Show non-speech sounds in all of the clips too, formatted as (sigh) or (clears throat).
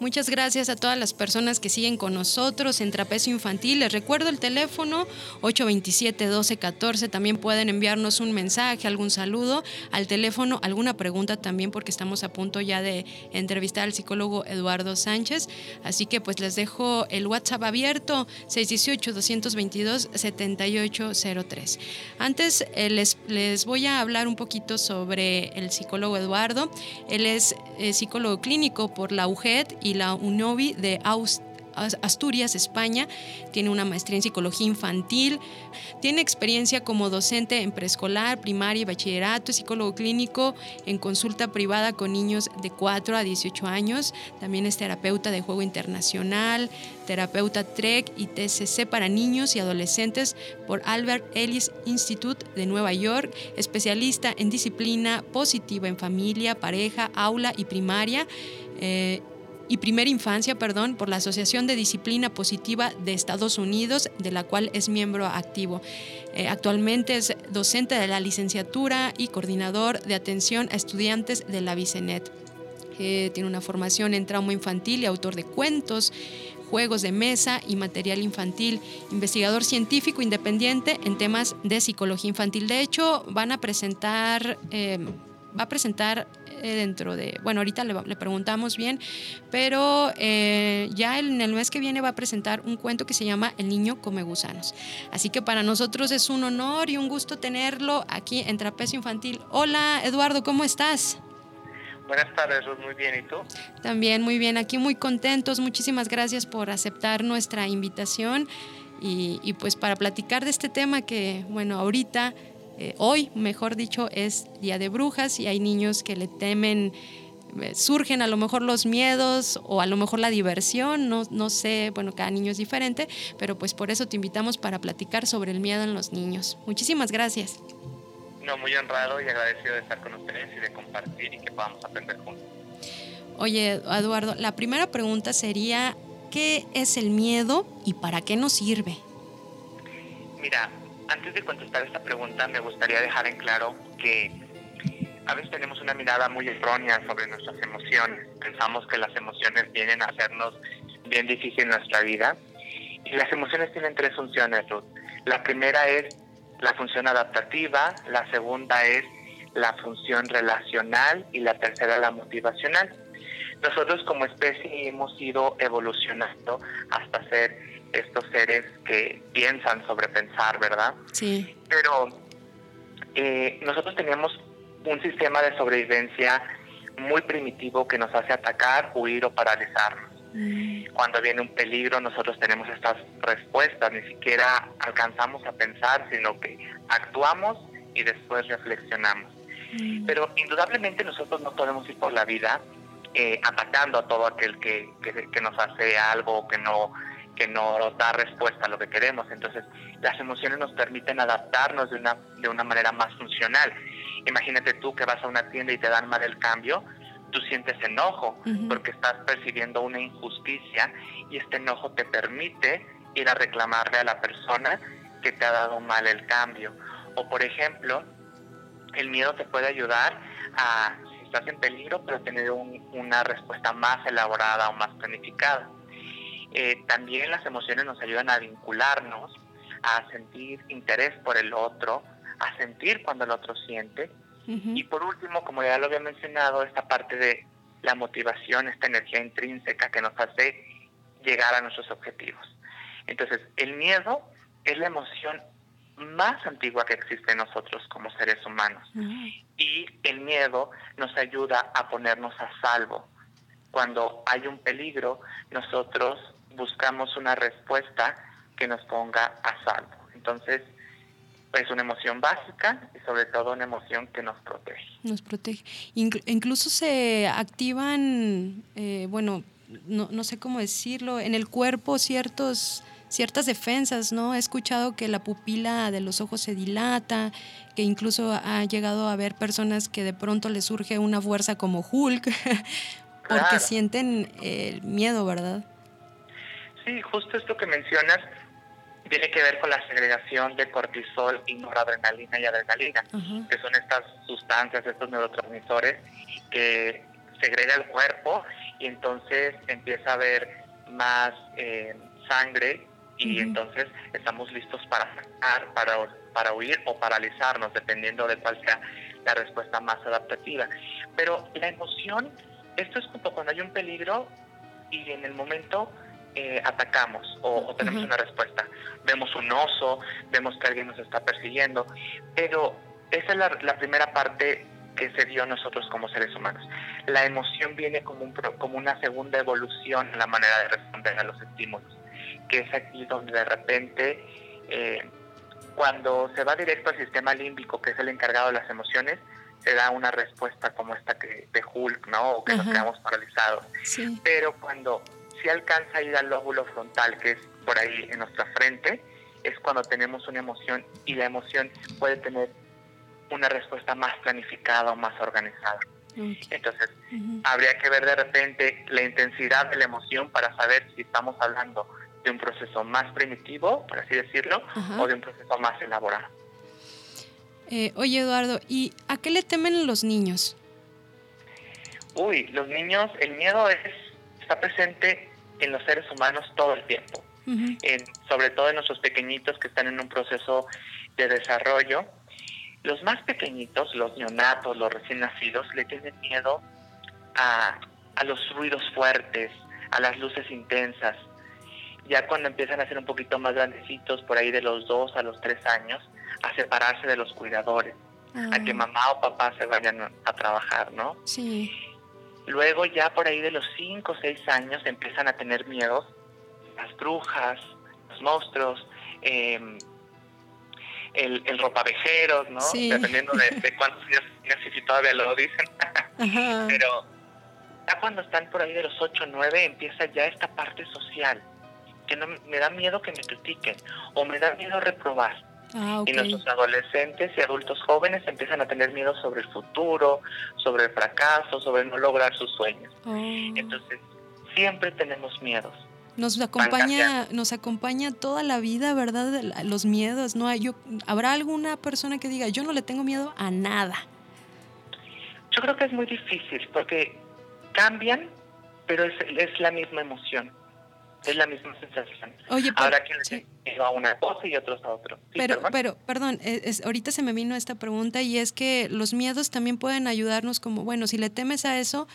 Muchas gracias a todas las personas que siguen con nosotros en Trapecio Infantil. Les recuerdo el teléfono 827-1214. También pueden enviarnos un mensaje, algún saludo al teléfono, alguna pregunta también, porque estamos a punto ya de entrevistar al psicólogo Eduardo Sánchez. Así que pues les dejo el WhatsApp abierto 618-222-7803. Antes eh, les, les voy a hablar un poquito sobre el psicólogo Eduardo. Él es eh, psicólogo clínico por la UGED y la UNOVI de Asturias, España. Tiene una maestría en psicología infantil. Tiene experiencia como docente en preescolar, primaria y bachillerato, psicólogo clínico en consulta privada con niños de 4 a 18 años. También es terapeuta de juego internacional, terapeuta TREC y TCC para niños y adolescentes por Albert Ellis Institute de Nueva York, especialista en disciplina positiva en familia, pareja, aula y primaria. Eh, y Primera Infancia, perdón, por la Asociación de Disciplina Positiva de Estados Unidos, de la cual es miembro activo. Eh, actualmente es docente de la licenciatura y coordinador de atención a estudiantes de la Vicenet. Eh, tiene una formación en trauma infantil y autor de cuentos, juegos de mesa y material infantil, investigador científico independiente en temas de psicología infantil. De hecho, van a presentar, eh, va a presentar dentro de, bueno, ahorita le, preguntamos bien, pero eh, ya en el mes que viene va a presentar un cuento que se llama El niño come gusanos. Así que para nosotros es un honor y un gusto tenerlo aquí en Trapecio Infantil. Hola Eduardo, ¿cómo estás? Buenas tardes, muy bien, ¿y tú? También muy bien, aquí muy contentos, muchísimas gracias por aceptar nuestra invitación y, y pues para platicar de este tema que, bueno, ahorita eh, hoy, mejor dicho, es Día de Brujas y hay niños que le temen, eh, surgen a lo mejor los miedos o a lo mejor la diversión, no, no sé, bueno, cada niño es diferente, pero pues por eso te invitamos para platicar sobre el miedo en los niños. Muchísimas gracias. No, muy honrado y agradecido de estar con ustedes y de compartir y que podamos aprender juntos. Oye, Eduardo, la primera pregunta sería, ¿qué es el miedo y para qué nos sirve? Mira, antes de contestar esta pregunta, me gustaría dejar en claro que a veces tenemos una mirada muy errónea sobre nuestras emociones. Pensamos que las emociones vienen a hacernos bien difícil nuestra vida. Y las emociones tienen tres funciones, Ruth. La primera es la función adaptativa, la segunda es la función relacional y la tercera la motivacional. Nosotros como especie hemos ido evolucionando hasta ser estos seres que piensan sobre pensar, ¿verdad? Sí. Pero eh, nosotros teníamos un sistema de sobrevivencia muy primitivo que nos hace atacar, huir o paralizarnos. Mm. Cuando viene un peligro, nosotros tenemos estas respuestas, ni siquiera alcanzamos a pensar, sino que actuamos y después reflexionamos. Mm. Pero indudablemente nosotros no podemos ir por la vida eh, atacando a todo aquel que, que, que nos hace algo que no que no da respuesta a lo que queremos. Entonces, las emociones nos permiten adaptarnos de una, de una manera más funcional. Imagínate tú que vas a una tienda y te dan mal el cambio, tú sientes enojo porque estás percibiendo una injusticia y este enojo te permite ir a reclamarle a la persona que te ha dado mal el cambio. O por ejemplo, el miedo te puede ayudar a, si estás en peligro, pero tener una respuesta más elaborada o más planificada. Eh, también las emociones nos ayudan a vincularnos, a sentir interés por el otro, a sentir cuando el otro siente. Y por último, como ya lo había mencionado, esta parte de la motivación, esta energía intrínseca que nos hace llegar a nuestros objetivos. Entonces, el miedo es la emoción más antigua que existe en nosotros como seres humanos. Y el miedo nos ayuda a ponernos a salvo. Cuando hay un peligro, nosotros buscamos una respuesta que nos ponga a salvo. Entonces, es una emoción básica y sobre todo una emoción que nos protege. Nos protege. incluso se activan, eh, bueno, no, no, sé cómo decirlo, en el cuerpo ciertos, ciertas defensas, ¿no? He escuchado que la pupila de los ojos se dilata, que incluso ha llegado a haber personas que de pronto les surge una fuerza como Hulk, (laughs) porque sienten el miedo, ¿verdad? Sí, justo esto que mencionas tiene que ver con la segregación de cortisol y noradrenalina y adrenalina, que son estas sustancias, estos neurotransmisores que segrega el cuerpo y entonces empieza a haber más eh, sangre y entonces estamos listos para sacar, para, para huir o paralizarnos, dependiendo de cuál sea la respuesta más adaptativa. Pero la emoción, esto es como cuando hay un peligro y en el momento eh, atacamos o, tenemos una respuesta. Vemos un oso, vemos que alguien nos está persiguiendo, pero esa es la, la primera parte que se dio a nosotros como seres humanos. La emoción viene como, un, como una segunda evolución en la manera de responder a los estímulos, que es aquí donde de repente, eh, cuando se va directo al sistema límbico, que es el encargado de las emociones, se da una respuesta como esta que, de Hulk, ¿no? O que nos quedamos paralizados. Pero cuando se alcanza a ir al lóbulo frontal, que es por ahí en nuestra frente, es cuando tenemos una emoción y la emoción puede tener una respuesta más planificada o más organizada. Entonces, habría que ver de repente la intensidad de la emoción para saber si estamos hablando de un proceso más primitivo, por así decirlo, o de un proceso más elaborado. Eh, oye, Eduardo, ¿y a qué le temen los niños? Uy, los niños, el miedo es, está presente en los seres humanos todo el tiempo, en, sobre todo en nuestros pequeñitos que están en un proceso de desarrollo los más pequeñitos, los neonatos, los recién nacidos, le tienen miedo a, los ruidos fuertes, a las luces intensas. Ya cuando empiezan a ser un poquito más grandecitos, por ahí de los dos a los tres años, a separarse de los cuidadores, a que ah. mamá o papá se vayan a trabajar, ¿no? Sí. Luego ya por ahí de los cinco o seis años empiezan a tener miedo las brujas, los monstruos, eh, el, el ropavejeros, ¿no? Dependiendo de, cuántos años si todavía lo dicen. (laughs) Pero ya cuando están por ahí de los 8 o 9 empieza ya esta parte social, que no me da miedo que me critiquen o me da miedo reprobar. Ah, y nuestros adolescentes y adultos jóvenes empiezan a tener miedo sobre el futuro, sobre el fracaso, sobre no lograr sus sueños. Oh. Entonces, siempre tenemos miedos. Nos acompaña, nos acompaña toda la vida, ¿verdad? Los miedos, ¿no? Yo, ¿Habrá alguna persona que diga, yo no le tengo miedo a nada? Yo creo que es muy difícil porque cambian, pero es, es la misma emoción. Es la misma sensación. Oye, Habrá quien le miedo a una cosa y otros a otro. pero, perdón. pero, perdón, es, ahorita se me vino esta pregunta y es que los miedos también pueden ayudarnos como, bueno, si le temes a eso,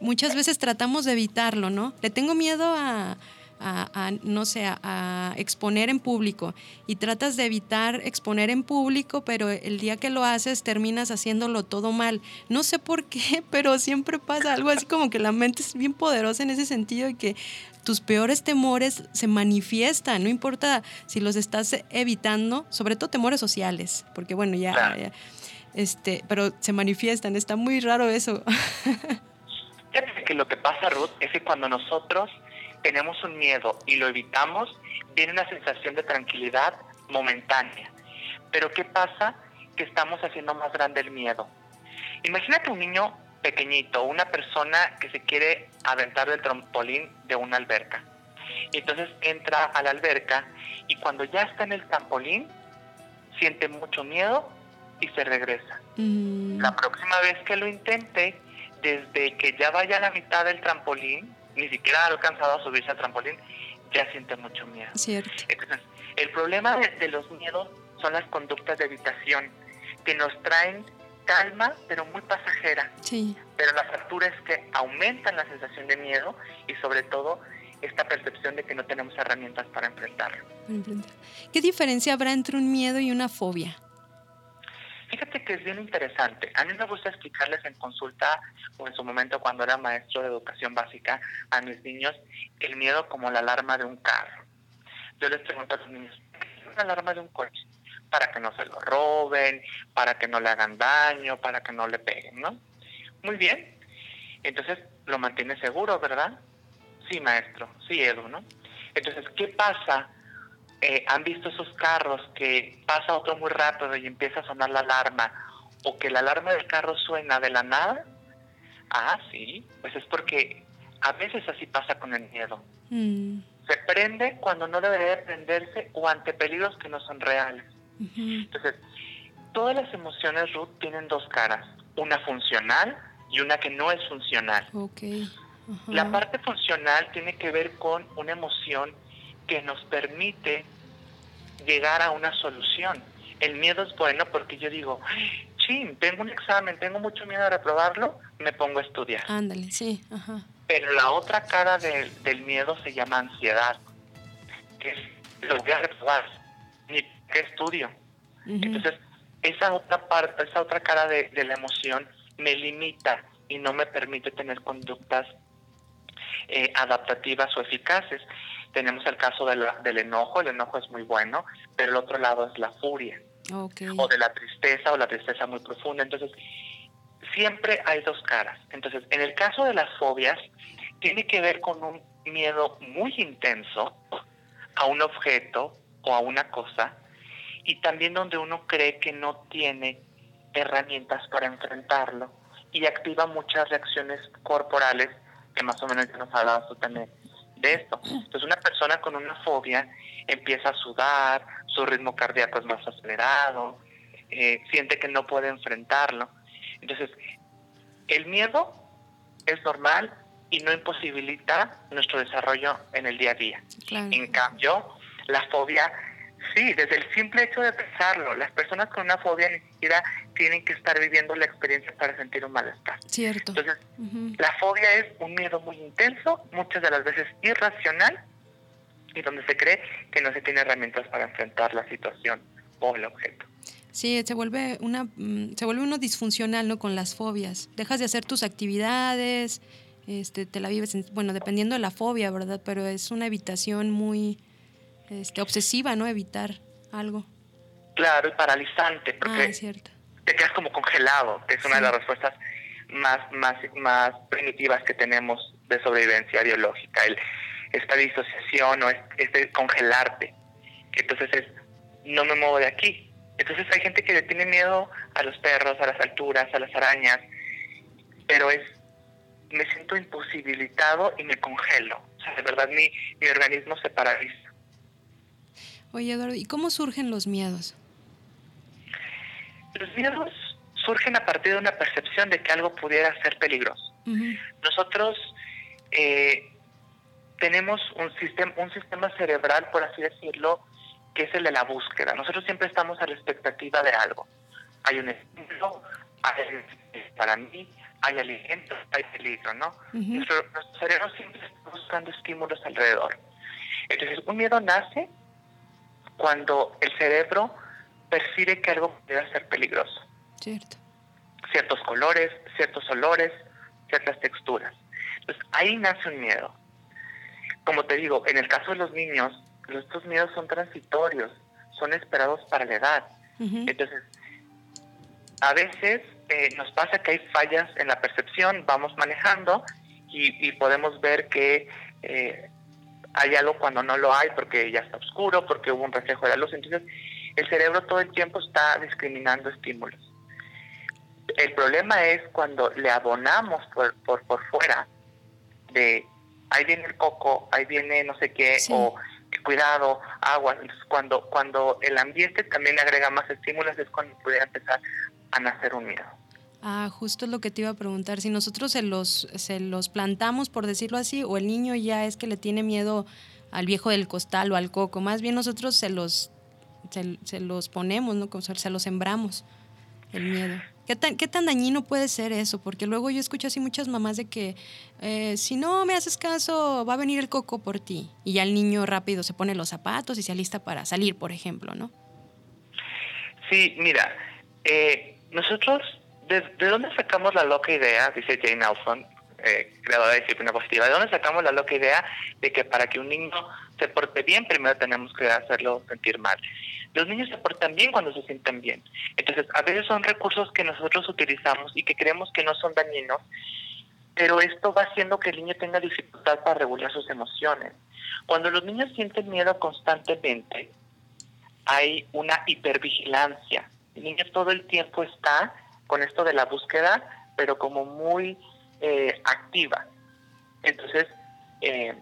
muchas veces tratamos de evitarlo, ¿no? Le tengo miedo a, a, no sé, a, exponer en público y tratas de evitar exponer en público, pero el día que lo haces terminas haciéndolo todo mal. No sé por qué, (laughs) pero siempre pasa algo así como que la mente es bien poderosa en ese sentido y que tus peores temores se manifiestan, no importa si los estás evitando, sobre todo temores sociales, porque bueno, ya, ya este, pero se manifiestan, está muy raro eso. (laughs) que lo que pasa, Ruth, es que cuando nosotros tenemos un miedo y lo evitamos, viene una sensación de tranquilidad momentánea. Pero ¿qué pasa? Que estamos haciendo más grande el miedo. Imagínate un niño pequeñito, una persona que se quiere aventar del trampolín de una alberca. Y entonces entra a la alberca y cuando ya está en el trampolín, siente mucho miedo y se regresa. Mm. La próxima vez que lo intente, desde que ya vaya a la mitad del trampolín, ni siquiera ha alcanzado a subirse al trampolín, ya siente mucho miedo. Cierto. Entonces, el problema de, los miedos son las conductas de evitación, que nos traen calma, pero muy pasajera. Sí. Pero la factura es que aumentan la sensación de miedo y sobre todo esta percepción de que no tenemos herramientas para enfrentarlo. ¿Qué diferencia habrá entre un miedo y una fobia? Fíjate que es bien interesante. A mí me gusta explicarles en consulta o en su momento cuando era maestro de educación básica a mis niños el miedo como la alarma de un carro. Yo les pregunto a los niños, ¿qué es una alarma de un coche? Para que no se lo roben, para que no le hagan daño, para que no le peguen, ¿no? Muy bien. Entonces lo mantiene seguro, ¿verdad? Sí, maestro. Sí, Edu, ¿no? Entonces, ¿qué pasa eh, han visto esos carros que pasa otro muy rápido y empieza a sonar la alarma, o que la alarma del carro suena de la nada, ah, sí, pues es porque a veces así pasa con el miedo. Mm. Se prende cuando no debería prenderse o ante peligros que no son reales. Entonces, todas las emociones, Ruth, tienen dos caras, una funcional y una que no es funcional. La parte funcional tiene que ver con una emoción que nos permite llegar a una solución. El miedo es bueno porque yo digo, chin, tengo un examen, tengo mucho miedo de reprobarlo, me pongo a estudiar. Ándale, sí, ajá. Pero la otra cara del miedo se llama ansiedad, que es lo voy a reprobar, ni qué estudio. Entonces, esa otra parte, esa otra cara de, la emoción me limita y no me permite tener conductas eh, adaptativas o eficaces. Tenemos el caso del enojo, el enojo es muy bueno, pero el otro lado es la furia. O de la tristeza o la tristeza muy profunda. Entonces, siempre hay dos caras. Entonces, en el caso de las fobias, tiene que ver con un miedo muy intenso a un objeto o a una cosa y también donde uno cree que no tiene herramientas para enfrentarlo y activa muchas reacciones corporales que más o menos ya nos hablabas tú también de esto. Entonces una persona con una fobia empieza a sudar, su ritmo cardíaco es más acelerado, eh, siente que no puede enfrentarlo. Entonces, el miedo es normal y no imposibilita nuestro desarrollo en el día a día. En cambio, la fobia Sí, desde el simple hecho de pensarlo, las personas con una fobia ni siquiera tienen que estar viviendo la experiencia para sentir un malestar. Cierto. Entonces, la fobia es un miedo muy intenso, muchas de las veces irracional, y donde se cree que no se tiene herramientas para enfrentar la situación o el objeto. Sí, se vuelve una mm, se vuelve uno disfuncional, ¿no? Con las fobias. Dejas de hacer tus actividades, este, te la vives, bueno, dependiendo de la fobia, ¿verdad? Pero es una evitación muy este, obsesiva, ¿no? Evitar algo. Claro, y paralizante, porque ah, cierto. te quedas como congelado, que es una de las respuestas más, más, más primitivas que tenemos de sobrevivencia biológica, el, esta disociación o este congelarte. Entonces es, no me muevo de aquí. Entonces hay gente que le tiene miedo a los perros, a las alturas, a las arañas, pero es, me siento imposibilitado y me congelo. O sea, de verdad mi, mi organismo se paraliza. Oye, Eduardo, ¿y cómo surgen los miedos? Los miedos surgen a partir de una percepción de que algo pudiera ser peligroso. Nosotros eh, tenemos un sistema, un sistema cerebral, por así decirlo, que es el de la búsqueda. Nosotros siempre estamos a la expectativa de algo. Hay un estímulo, hay, para mí, hay alimento, hay peligro, ¿no? nuestro, nuestro cerebro siempre está buscando estímulos alrededor. Entonces, un miedo nace cuando el cerebro percibe que algo puede ser peligroso. Cierto. Ciertos colores, ciertos olores, ciertas texturas. Entonces ahí nace un miedo. Como te digo, en el caso de los niños, estos miedos son transitorios, son esperados para la edad. Entonces, a veces eh, nos pasa que hay fallas en la percepción, vamos manejando y, podemos ver que eh, hay algo cuando no lo hay porque ya está oscuro, porque hubo un reflejo de la luz. Entonces, el cerebro todo el tiempo está discriminando estímulos. El problema es cuando le abonamos por, por, por fuera de ahí viene el coco, ahí viene no sé qué, o cuidado, agua. Entonces, cuando, cuando el ambiente también agrega más estímulos es cuando puede empezar a nacer un miedo. Ah, justo es lo que te iba a preguntar. Si nosotros se los, se los plantamos, por decirlo así, o el niño ya es que le tiene miedo al viejo del costal o al coco, más bien nosotros se los, se, los ponemos, ¿no? Se los sembramos, el miedo. ¿Qué tan, ¿Qué tan dañino puede ser eso? Porque luego yo escucho así muchas mamás de que eh, si no me haces caso, va a venir el coco por ti. Y ya el niño rápido se pone los zapatos y se alista para salir, por ejemplo, ¿no? Sí, mira, eh, nosotros ¿de, dónde sacamos la loca idea, dice Jane Nelson, eh, creadora de disciplina positiva, de dónde sacamos la loca idea de que para que un niño se porte bien, primero tenemos que hacerlo sentir mal? Los niños se portan bien cuando se sienten bien. Entonces, a veces son recursos que nosotros utilizamos y que creemos que no son dañinos, pero esto va haciendo que el niño tenga dificultad para regular sus emociones. Cuando los niños sienten miedo constantemente, hay una hipervigilancia. El niño todo el tiempo está con esto de la búsqueda, pero como muy eh, activa. Entonces, eh,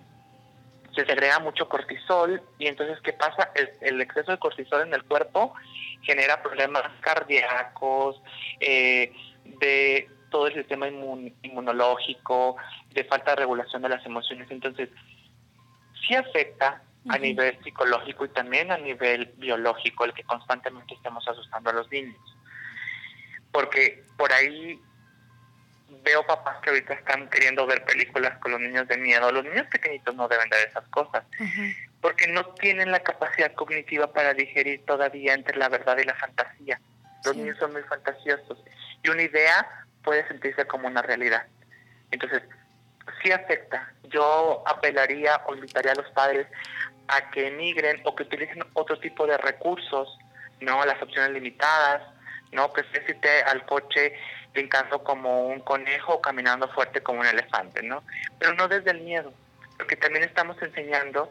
se segrega mucho cortisol y entonces, ¿qué pasa? El, exceso de cortisol en el cuerpo genera problemas cardíacos, eh, de todo el sistema inmunológico, de falta de regulación de las emociones. Entonces, sí afecta a nivel psicológico y también a nivel biológico el que constantemente estemos asustando a los niños. Porque por ahí veo papás que ahorita están queriendo ver películas con los niños de miedo. Los niños pequeñitos no deben de ver esas cosas, porque no tienen la capacidad cognitiva para digerir todavía entre la verdad y la fantasía. Los niños son muy fantasiosos y una idea puede sentirse como una realidad. Entonces, sí afecta. Yo apelaría o invitaría a los padres a que emigren o que utilicen otro tipo de recursos, ¿no? Las opciones limitadas, ¿no? Que se cite al coche brincando como un conejo o caminando fuerte como un elefante, ¿no? Pero no desde el miedo, porque también estamos enseñando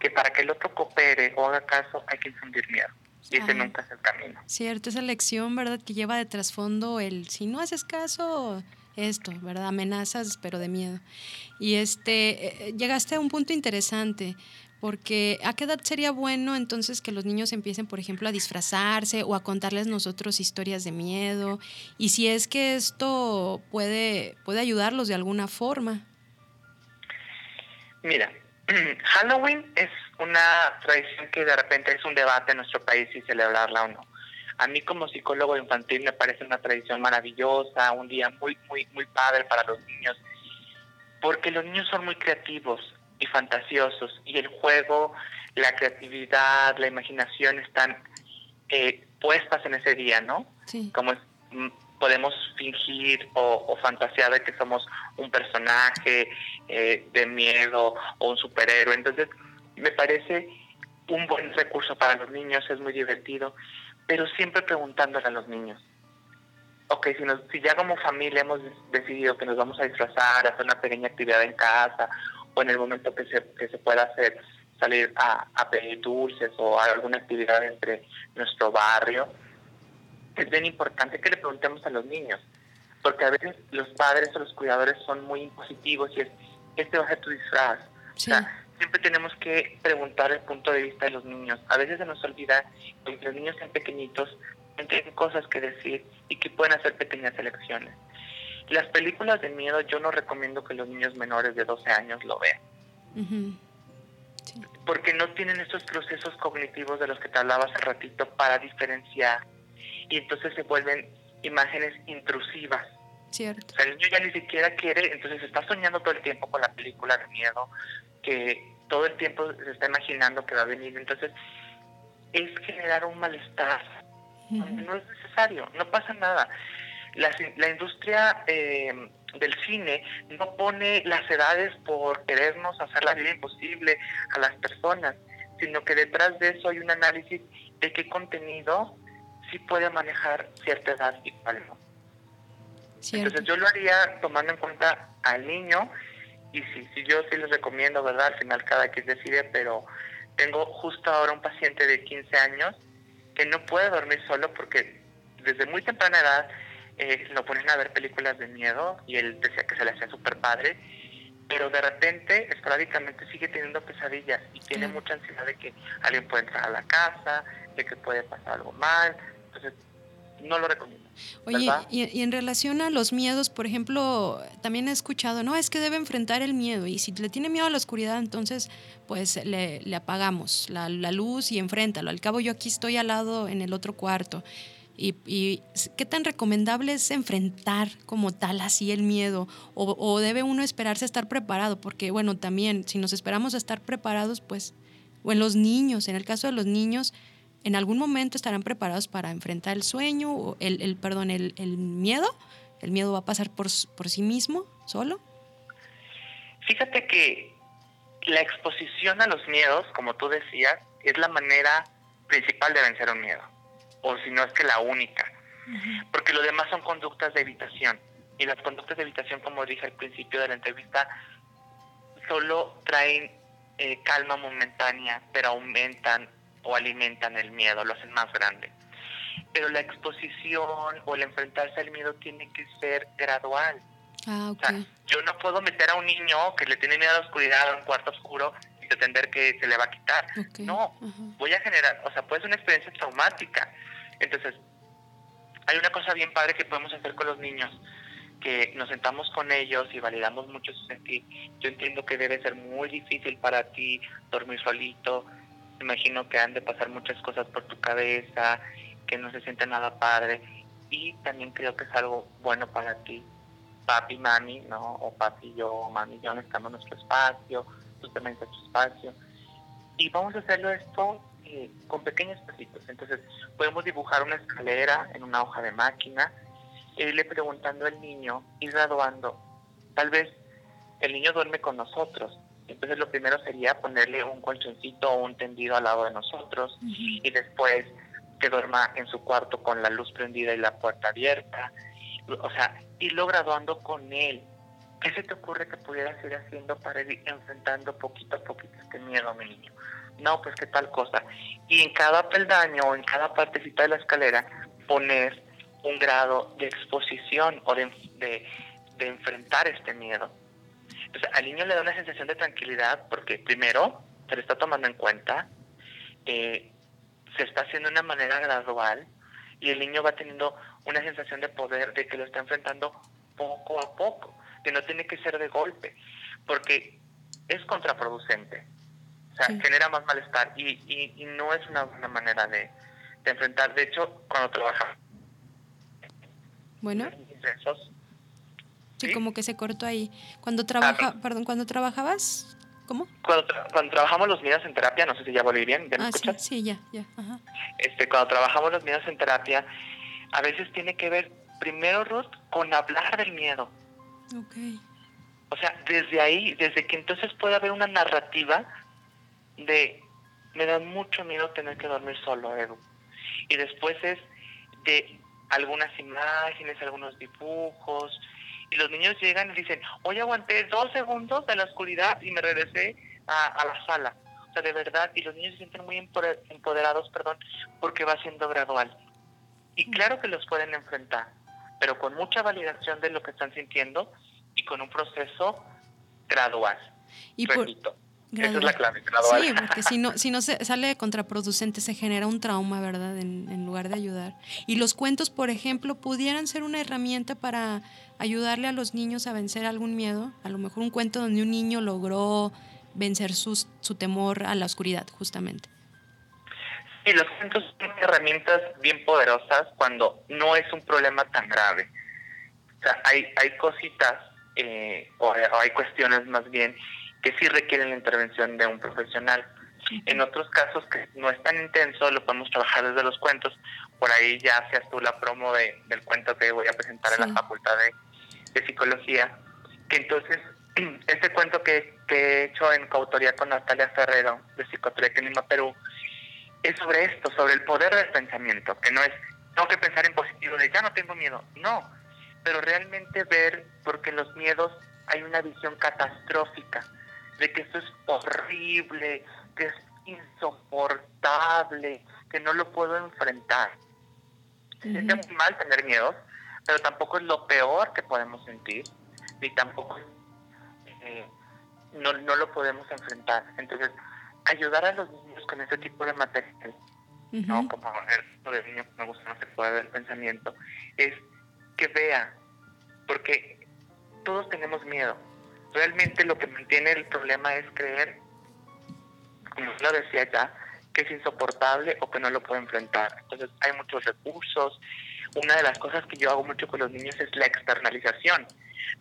que para que el otro coopere o haga caso hay que infundir miedo. Y ese nunca es el camino. Cierto, esa lección, ¿verdad? Que lleva de trasfondo el si no haces caso, esto, ¿verdad? Amenazas, pero de miedo. Y este, eh, llegaste a un punto interesante porque ¿a qué edad sería bueno entonces que los niños empiecen, por ejemplo, a disfrazarse o a contarles nosotros historias de miedo? Y si es que esto puede, puede ayudarlos de alguna forma. Mira, (clears throat) Halloween es una tradición que de repente es un debate en nuestro país si celebrarla o no. A mí como psicólogo infantil me parece una tradición maravillosa, un día muy, muy, muy padre para los niños, porque los niños son muy creativos y fantasiosos y el juego, la creatividad, la imaginación están eh, puestas en ese día, ¿no? Sí. Como mm, podemos fingir o, fantasear de que somos un personaje eh, de miedo o un superhéroe. Entonces, me parece un buen recurso para los niños, es muy divertido, pero siempre preguntándole a los niños. Ok, si, nos, si ya como familia hemos decidido que nos vamos a disfrazar, hacer una pequeña actividad en casa o en el momento que se, que se pueda hacer, salir a, a pedir dulces o a alguna actividad entre nuestro barrio, es bien importante que le preguntemos a los niños, porque a veces los padres o los cuidadores son muy impositivos y es, este va a ser tu disfraz. O sea, siempre tenemos que preguntar el punto de vista de los niños. A veces se nos olvida que los niños son pequeñitos, tienen cosas que decir y que pueden hacer pequeñas elecciones. Las películas de miedo yo no recomiendo que los niños menores de 12 años lo vean. Porque no tienen esos procesos cognitivos de los que te hablaba hace ratito para diferenciar. Y entonces se vuelven imágenes intrusivas. Cierto. O sea, el niño ya ni siquiera quiere, entonces está soñando todo el tiempo con la película de miedo, que todo el tiempo se está imaginando que va a venir. Entonces, es generar un malestar. No es necesario, no pasa nada la, industria eh, del cine no pone las edades por querernos hacer la vida imposible a las personas, sino que detrás de eso hay un análisis de qué contenido sí puede manejar cierta edad y cuál no. Entonces yo lo haría tomando en cuenta al niño y si, si yo sí les recomiendo, ¿verdad? Al final cada quien decide, pero tengo justo ahora un paciente de 15 años que no puede dormir solo porque desde muy temprana edad eh, lo ponen a ver películas de miedo y él decía que se le hacía súper padre, pero de repente, esporádicamente, sigue teniendo pesadillas y tiene mucha ansiedad de que alguien puede entrar a la casa, de que puede pasar algo mal. Entonces, no lo recomiendo. Oye, y, en relación a los miedos, por ejemplo, también he escuchado, no, es que debe enfrentar el miedo y si le tiene miedo a la oscuridad, entonces pues le, apagamos la, la, luz y enfréntalo. Al cabo yo aquí estoy al lado en el otro cuarto. Y, qué tan recomendable es enfrentar como tal así el miedo o, debe uno esperarse estar preparado porque bueno también si nos esperamos a estar preparados pues o en los niños en el caso de los niños en algún momento estarán preparados para enfrentar el sueño o el, el perdón el, el, miedo. El miedo va a pasar por, por sí mismo solo. Fíjate que la exposición a los miedos como tú decías es la manera principal de vencer un miedo o si no es que la única, porque lo demás son conductas de evitación. Y las conductas de evitación, como dije al principio de la entrevista, solo traen eh, calma momentánea, pero aumentan o alimentan el miedo, lo hacen más grande. Pero la exposición o el enfrentarse al miedo tiene que ser gradual. Ah, yo no puedo meter a un niño que le tiene miedo a la oscuridad a un cuarto oscuro y pretender que se le va a quitar. No, voy a generar, o sea, puede ser una experiencia traumática entonces, hay una cosa bien padre que podemos hacer con los niños, que nos sentamos con ellos y validamos mucho su sentir. Yo entiendo que debe ser muy difícil para ti dormir solito. Imagino que han de pasar muchas cosas por tu cabeza, que no se siente nada padre. Y también creo que es algo bueno para ti. Papi, mami, ¿no? O papi, yo, o mami, yo necesitamos nuestro espacio, tú también necesitas tu espacio. Y vamos a hacerlo esto con pequeños pasitos. Entonces, podemos dibujar una escalera en una hoja de máquina, irle preguntando al niño, ir graduando. Tal vez el niño duerme con nosotros. Entonces lo primero sería ponerle un colchoncito o un tendido al lado de nosotros y después que duerma en su cuarto con la luz prendida y la puerta abierta. O sea, irlo graduando con él. ¿Qué se te ocurre que pudieras ir haciendo para ir enfrentando poquito a poquito este miedo, mi niño? No, pues qué tal cosa. Y en cada peldaño o en cada partecita de la escalera poner un grado de exposición o de, de, enfrentar este miedo. Entonces, al niño le da una sensación de tranquilidad porque primero se le está tomando en cuenta, eh, se está haciendo de una manera gradual y el niño va teniendo una sensación de poder, de que lo está enfrentando poco a poco, que no tiene que ser de golpe, porque es contraproducente. O sea, genera más malestar y, y, no es una buena manera de, de enfrentar. De hecho, cuando trabajamos bueno. Sí, como que se cortó ahí. Cuando trabaja, perdón, cuando trabajabas, ¿cómo? Cuando, cuando trabajamos los miedos en terapia, no sé si ya volví bien, ah, Sí, ya, ya. Este, cuando trabajamos los miedos en terapia, a veces tiene que ver primero, Ruth, con hablar del miedo. Ok. O sea, desde ahí, desde que entonces puede haber una narrativa de me da mucho miedo tener que dormir solo, Edu. Y después es de algunas imágenes, algunos dibujos, y los niños llegan y dicen, hoy aguanté dos segundos de la oscuridad y me regresé a, la sala. O sea, de verdad, y los niños se sienten muy empoderados, perdón, porque va siendo gradual. Y claro que los pueden enfrentar, pero con mucha validación de lo que están sintiendo y con un proceso gradual. Y por, esa es la clave, Sí, porque si no, si no se sale contraproducente, se genera un trauma, ¿verdad? En, lugar de ayudar. Y los cuentos, por ejemplo, pudieran ser una herramienta para ayudarle a los niños a vencer algún miedo. A lo mejor un cuento donde un niño logró vencer su, su temor a la oscuridad, justamente. Sí, los cuentos son herramientas bien poderosas cuando no es un problema tan grave. O sea, hay, hay cositas eh, o hay cuestiones más bien que sí requieren la intervención de un profesional. En otros casos que no es tan intenso, lo podemos trabajar desde los cuentos. Por ahí ya hacías tú la promo de, del cuento que voy a presentar en la Facultad de, Psicología. Que entonces, (clears throat) este cuento que, he hecho en coautoría con Natalia Ferrero, de Psicoterapia en Lima, Perú, es sobre esto, sobre el poder del pensamiento, que no es, tengo que pensar en positivo, de ya no tengo miedo. No, pero realmente ver, porque los miedos hay una visión catastrófica de que esto es horrible, que es insoportable, que no lo puedo enfrentar. Se siente muy mal tener miedos, pero tampoco es lo peor que podemos sentir, ni tampoco eh, no, no lo podemos enfrentar. Entonces, ayudar a los niños con ese tipo de material, ¿no? como el de niño que me gusta no se puede ver el pensamiento, es que vea, porque todos tenemos miedo, realmente lo que mantiene el problema es creer, como lo decía ya, que es insoportable o que no lo puede enfrentar. Entonces hay muchos recursos. Una de las cosas que yo hago mucho con los niños es la externalización.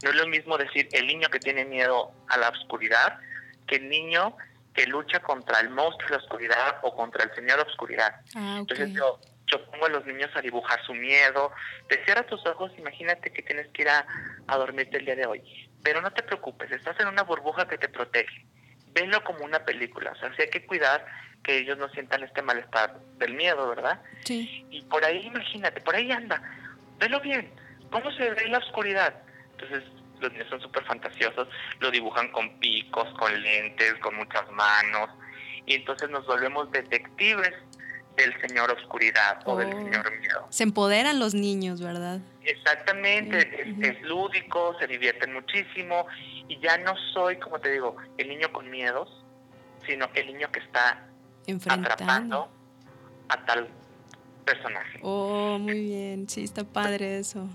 No es lo mismo decir el niño que tiene miedo a la oscuridad que el niño que lucha contra el monstruo de la oscuridad o contra el señor de la oscuridad. Ah, Entonces yo, yo pongo a los niños a dibujar su miedo. Te cierras tus ojos, imagínate que tienes que ir a, a dormirte el día de hoy pero no te preocupes, estás en una burbuja que te protege. Venlo como una película, o sea, sí hay que cuidar que ellos no sientan este malestar del miedo, ¿verdad? Sí. Y por ahí, imagínate, por ahí anda, velo bien, ¿cómo se ve la oscuridad? Entonces, los niños son súper fantasiosos, lo dibujan con picos, con lentes, con muchas manos, y entonces nos volvemos detectives del señor oscuridad o del oh. señor miedo. Se empoderan los niños, ¿verdad? Exactamente, es, lúdico, se divierten muchísimo y ya no soy, como te digo, el niño con miedos, sino el niño que está atrapando a tal personaje. Oh, muy bien, sí, está padre eso.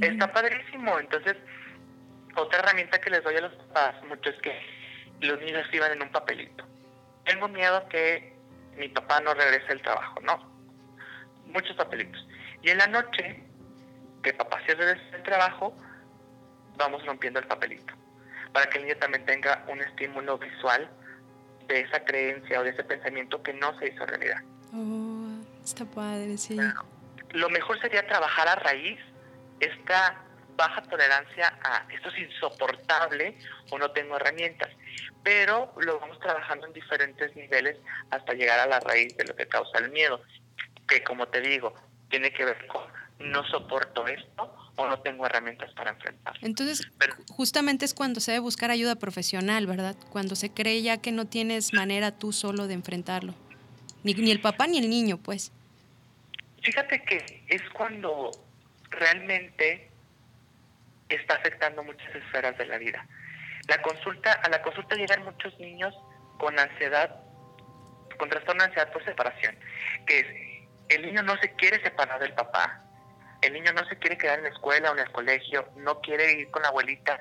Está padrísimo. Entonces, otra herramienta que les doy a los papás mucho es que los niños escriban en un papelito. Tengo miedo que mi papá no regrese del trabajo, ¿no? Muchos papelitos. Y en la noche, que papá se regrese del trabajo, vamos rompiendo el papelito. Para que el niño también tenga un estímulo visual de esa creencia o de ese pensamiento que no se hizo realidad. Oh, está padre, sí. Lo mejor sería trabajar a raíz esta baja tolerancia a esto es insoportable o no tengo herramientas, pero lo vamos trabajando en diferentes niveles hasta llegar a la raíz de lo que causa el miedo, que como te digo, tiene que ver con no soporto esto o no tengo herramientas para enfrentar. Entonces, justamente es cuando se debe buscar ayuda profesional, ¿verdad? Cuando se cree ya que no tienes manera tú solo de enfrentarlo. Ni, ni el papá ni el niño, pues. Fíjate que es cuando realmente está afectando muchas esferas de la vida. La consulta, a la consulta llegan muchos niños con ansiedad, con trastorno de ansiedad por separación, que es, el niño no se quiere separar del papá, el niño no se quiere quedar en la escuela o en el colegio, no quiere ir con la abuelita,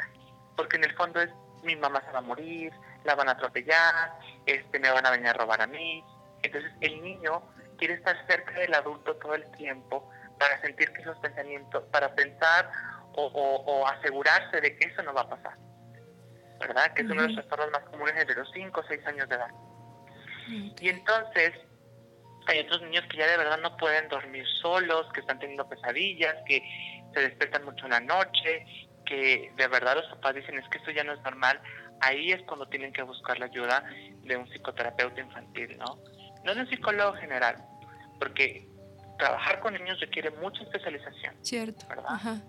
porque en el fondo es, mi mamá se va a morir, la van a atropellar, este, me van a venir a robar a mí. Entonces el niño quiere estar cerca del adulto todo el tiempo para sentir que esos pensamientos, para pensar o, asegurarse de que eso no va a pasar. ¿Verdad? Que es uno de los trastornos más comunes de los 5 o 6 años de edad. Y entonces hay otros niños que ya de verdad no pueden dormir solos, que están teniendo pesadillas, que se despiertan mucho en la noche, que de verdad los papás dicen es que esto ya no es normal. Ahí es cuando tienen que buscar la ayuda de un psicoterapeuta infantil, ¿no? No de un psicólogo general, porque trabajar con niños requiere mucha especialización. Cierto. ¿verdad?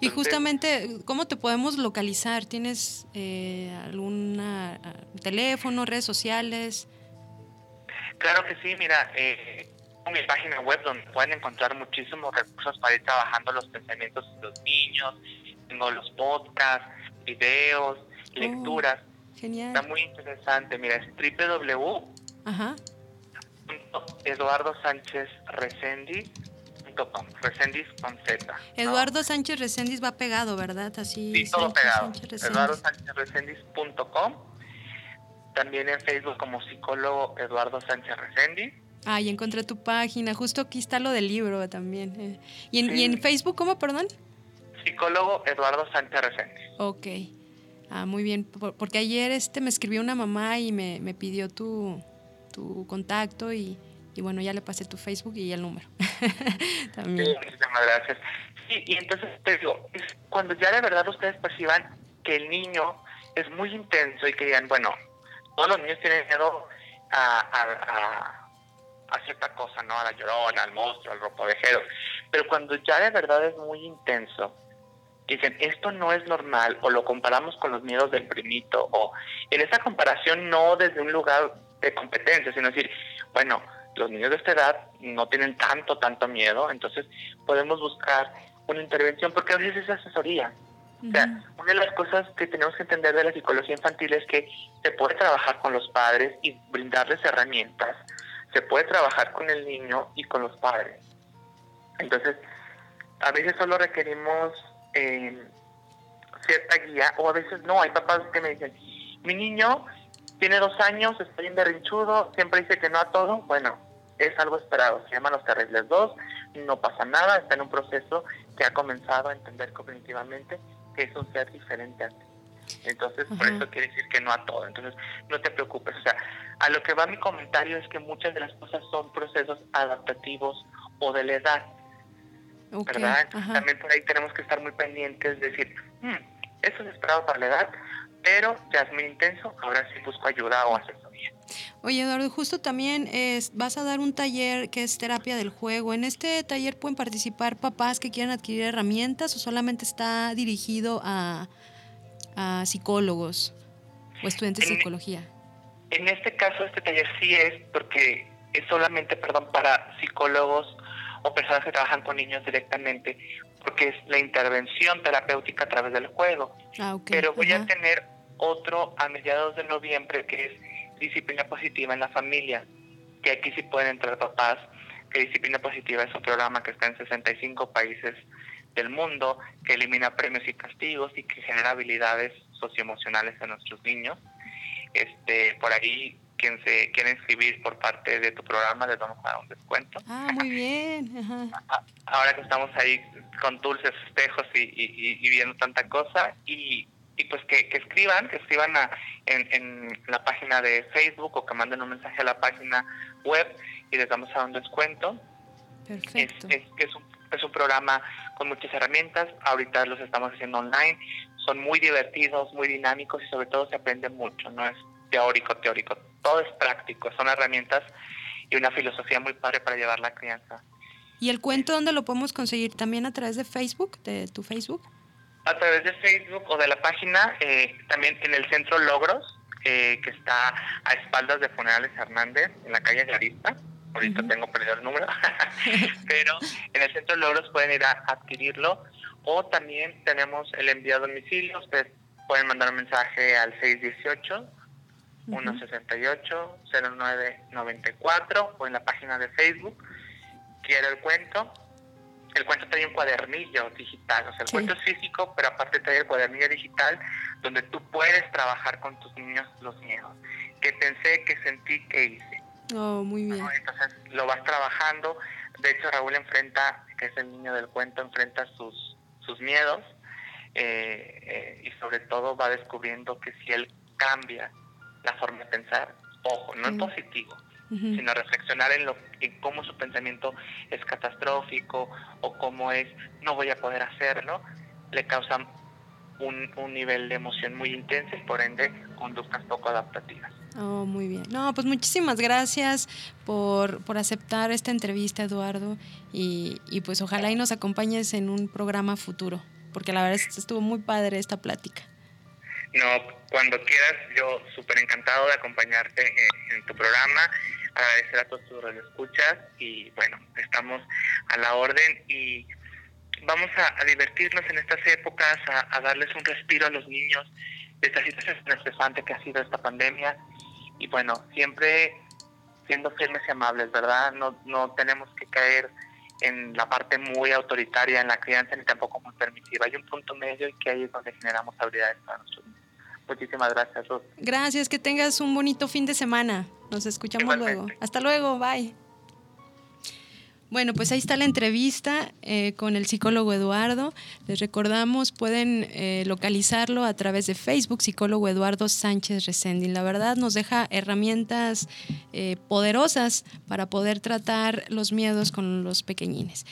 Y justamente, ¿cómo te podemos localizar? ¿Tienes eh, algún teléfono, redes sociales? Claro que sí, mira, eh, mi página web donde pueden encontrar muchísimos recursos para ir trabajando los pensamientos de los niños, tengo los podcasts, videos, oh, lecturas. genial. Está muy interesante, mira, es www. Ajá. Eduardo Sánchez Resendiz con Z. Eduardo Sánchez Resendiz va pegado, ¿verdad? Así. Sí, todo pegado. Eduardo Sánchez Resendiz.com. También en Facebook como psicólogo Eduardo Sánchez Resendiz. Ah, y encontré tu página. Justo aquí está lo del libro también. Eh. ¿Y, en, ¿Y en Facebook cómo, perdón? Psicólogo Eduardo Sánchez Resendiz. Ok. Ah, muy bien. Porque ayer este me escribió una mamá y me, me pidió tu, tu contacto y, y bueno, ya le pasé tu Facebook y el número. (laughs) También. Sí, muchísimas gracias. Sí, y entonces te digo, cuando ya de verdad ustedes perciban que el niño es muy intenso y que digan, bueno, todos los niños tienen miedo a, a, a, cierta cosa, ¿no? A la llorona, al monstruo, al ropavejero. Pero cuando ya de verdad es muy intenso, dicen, esto no es normal, o lo comparamos con los miedos del primito, o en esa comparación no desde un lugar de competencia, sino decir, bueno, los niños de esta edad no tienen tanto, tanto miedo, entonces podemos buscar una intervención porque a veces es asesoría. O sea, una de las cosas que tenemos que entender de la psicología infantil es que se puede trabajar con los padres y brindarles herramientas, se puede trabajar con el niño y con los padres. Entonces, a veces solo requerimos eh, cierta guía o a veces no, hay papás que me dicen, mi niño tiene dos años, está bien berrinchudo, siempre dice que no a todo. Bueno, es algo esperado. Se llaman Los Terribles 2, no pasa nada, está en un proceso que ha comenzado a entender cognitivamente que es un ser diferente a ti. Entonces, por eso quiere decir que no a todo. Entonces, no te preocupes. O sea, a lo que va mi comentario es que muchas de las cosas son procesos adaptativos o de la edad. ¿Verdad? También por ahí tenemos que estar muy pendientes, de decir, hmm, eso es esperado para la edad, pero ya es muy intenso, ahora sí busco ayuda o asesoría. Oye, Eduardo, justo también es, vas a dar un taller que es terapia del juego. ¿En este taller pueden participar papás que quieran adquirir herramientas o solamente está dirigido a, psicólogos o estudiantes de psicología? En este caso, este taller sí es porque es solamente, perdón, para psicólogos o personas que trabajan con niños directamente, porque es la intervención terapéutica a través del juego. Ah, Pero voy a tener otro a mediados de noviembre que es disciplina positiva en la familia, que aquí sí pueden entrar papás, que disciplina positiva es un programa que está en 65 países del mundo, que elimina premios y castigos y que genera habilidades socioemocionales en nuestros niños. Este, por ahí quien se quiere inscribir por parte de tu programa les vamos a dar un descuento. Ah, muy bien. Ahora que estamos ahí con dulces espejos y, viendo tanta cosa y, pues que, escriban, que escriban en, la página de Facebook o que manden un mensaje a la página web y les damos a dar un descuento. Perfecto. Es, es, un, es un programa con muchas herramientas, ahorita los estamos haciendo online, son muy divertidos, muy dinámicos y sobre todo se aprende mucho, no es teórico, teórico, todo es práctico, son herramientas y una filosofía muy padre para llevar la crianza. ¿Y el cuento dónde lo podemos conseguir? ¿También a través de Facebook, de tu Facebook? A través de Facebook o de la página, eh, también en el Centro Logros, eh, que está a espaldas de Funerales Hernández, en la calle Garista. Ahorita tengo perdido el número, (laughs) (laughs) pero en el Centro Logros pueden ir a adquirirlo. O también tenemos el envío a domicilio. Ustedes pueden mandar un mensaje al 618 168 0994 o en la página de Facebook. Quiero el cuento. El cuento trae un cuadernillo digital, o sea, el cuento es físico, pero aparte trae el cuadernillo digital donde tú puedes trabajar con tus niños los miedos. Que pensé, que sentí, que hice. Oh, muy bien. Entonces lo vas trabajando. De hecho, Raúl enfrenta, que es el niño del cuento, enfrenta sus, sus miedos eh, eh, y sobre todo va descubriendo que si él cambia la forma de pensar, ojo, no en positivo, sino reflexionar en, lo, en cómo su pensamiento es catastrófico o cómo es no voy a poder hacerlo, le causan un, un nivel de emoción muy intenso y por ende conductas poco adaptativas. Oh, muy bien. No, pues muchísimas gracias por, por aceptar esta entrevista, Eduardo, y, y, pues ojalá y nos acompañes en un programa futuro, porque la verdad es que estuvo muy padre esta plática. No, cuando quieras, yo súper encantado de acompañarte en, tu programa, agradecer a todos tus escuchas y bueno, estamos a la orden y vamos a, divertirnos en estas épocas, a, darles un respiro a los niños de esta situación estresante que ha sido esta pandemia y bueno, siempre siendo firmes y amables, ¿verdad? No, no tenemos que caer en la parte muy autoritaria en la crianza ni tampoco muy permisiva. Hay un punto medio y que ahí es donde generamos habilidades para niños. Muchísimas gracias, Ruth. Gracias, que tengas un bonito fin de semana. Nos escuchamos luego. Hasta luego, bye. Bueno, pues ahí está la entrevista eh, con el psicólogo Eduardo. Les recordamos, pueden eh, localizarlo a través de Facebook, psicólogo Eduardo Sánchez Resendin. La verdad nos deja herramientas eh, poderosas para poder tratar los miedos con los pequeñines.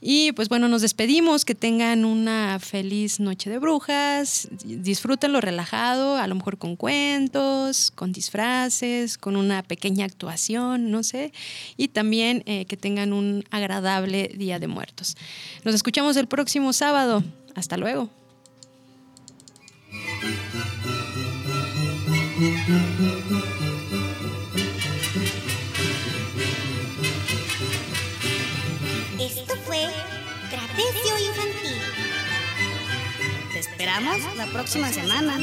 Y pues bueno, nos despedimos, que tengan una feliz noche de brujas, disfrútenlo relajado, a lo mejor con cuentos, con disfraces, con una pequeña actuación, no sé, y también eh, que tengan un agradable Día de Muertos. Nos escuchamos el próximo sábado. Hasta luego. Te esperamos la próxima semana.